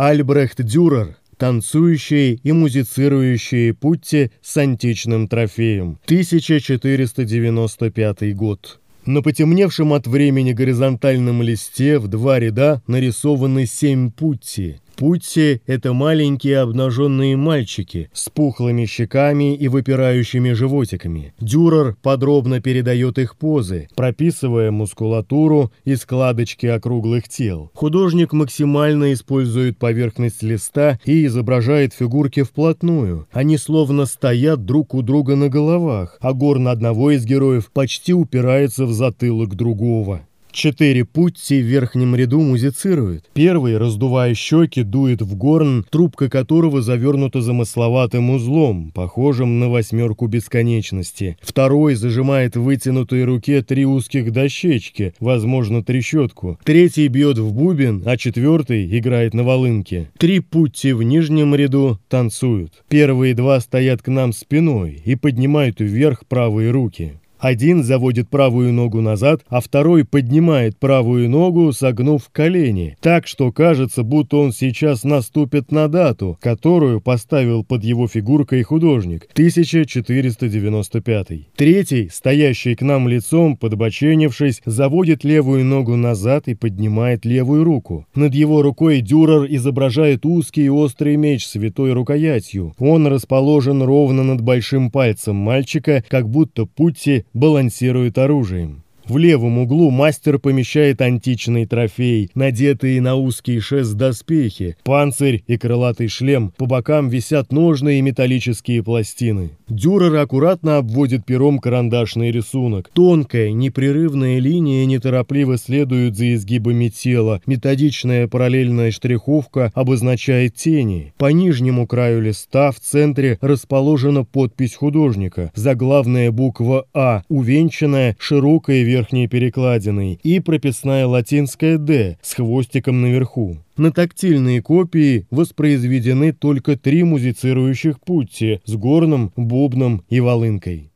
Альбрехт Дюрер танцующие и музицирующие Путти с античным трофеем. 1495 год. На потемневшем от времени горизонтальном листе в два ряда нарисованы семь Путти. Путти – это маленькие обнаженные мальчики с пухлыми щеками и выпирающими животиками. Дюрер подробно передает их позы, прописывая мускулатуру и складочки округлых тел. Художник максимально использует поверхность листа и изображает фигурки вплотную. Они словно стоят друг у друга на головах, а горн одного из героев почти упирается в затылок другого. Четыре путти в верхнем ряду музицируют. Первый, раздувая щеки, дует в горн, трубка которого завернута замысловатым узлом, похожим на восьмерку бесконечности. Второй зажимает в вытянутой руке три узких дощечки, возможно, трещотку. Третий бьет в бубен, а четвертый играет на волынке. Три путти в нижнем ряду танцуют. Первые два стоят к нам спиной и поднимают вверх правые руки. Один заводит правую ногу назад, а второй поднимает правую ногу, согнув колени, так что кажется, будто он сейчас наступит на дату, которую поставил под его фигуркой художник, 1495. Третий, стоящий к нам лицом, подбоченившись, заводит левую ногу назад и поднимает левую руку. Над его рукой Дюрер изображает узкий и острый меч с святой рукоятью. Он расположен ровно над большим пальцем мальчика, как будто Путти балансирует оружием. В левом углу мастер помещает античный трофей, надетые на узкий шест доспехи, панцирь и крылатый шлем, по бокам висят ножные и металлические пластины. Дюрер аккуратно обводит пером карандашный рисунок. Тонкая, непрерывная линия неторопливо следует за изгибами тела. Методичная параллельная штриховка обозначает тени. По нижнему краю листа в центре расположена подпись художника, заглавная буква «А», увенчанная широкой верхней верхней перекладиной и прописная латинская «Д» с хвостиком наверху. На тактильные копии воспроизведены только три музицирующих путти с горном, бубном и волынкой.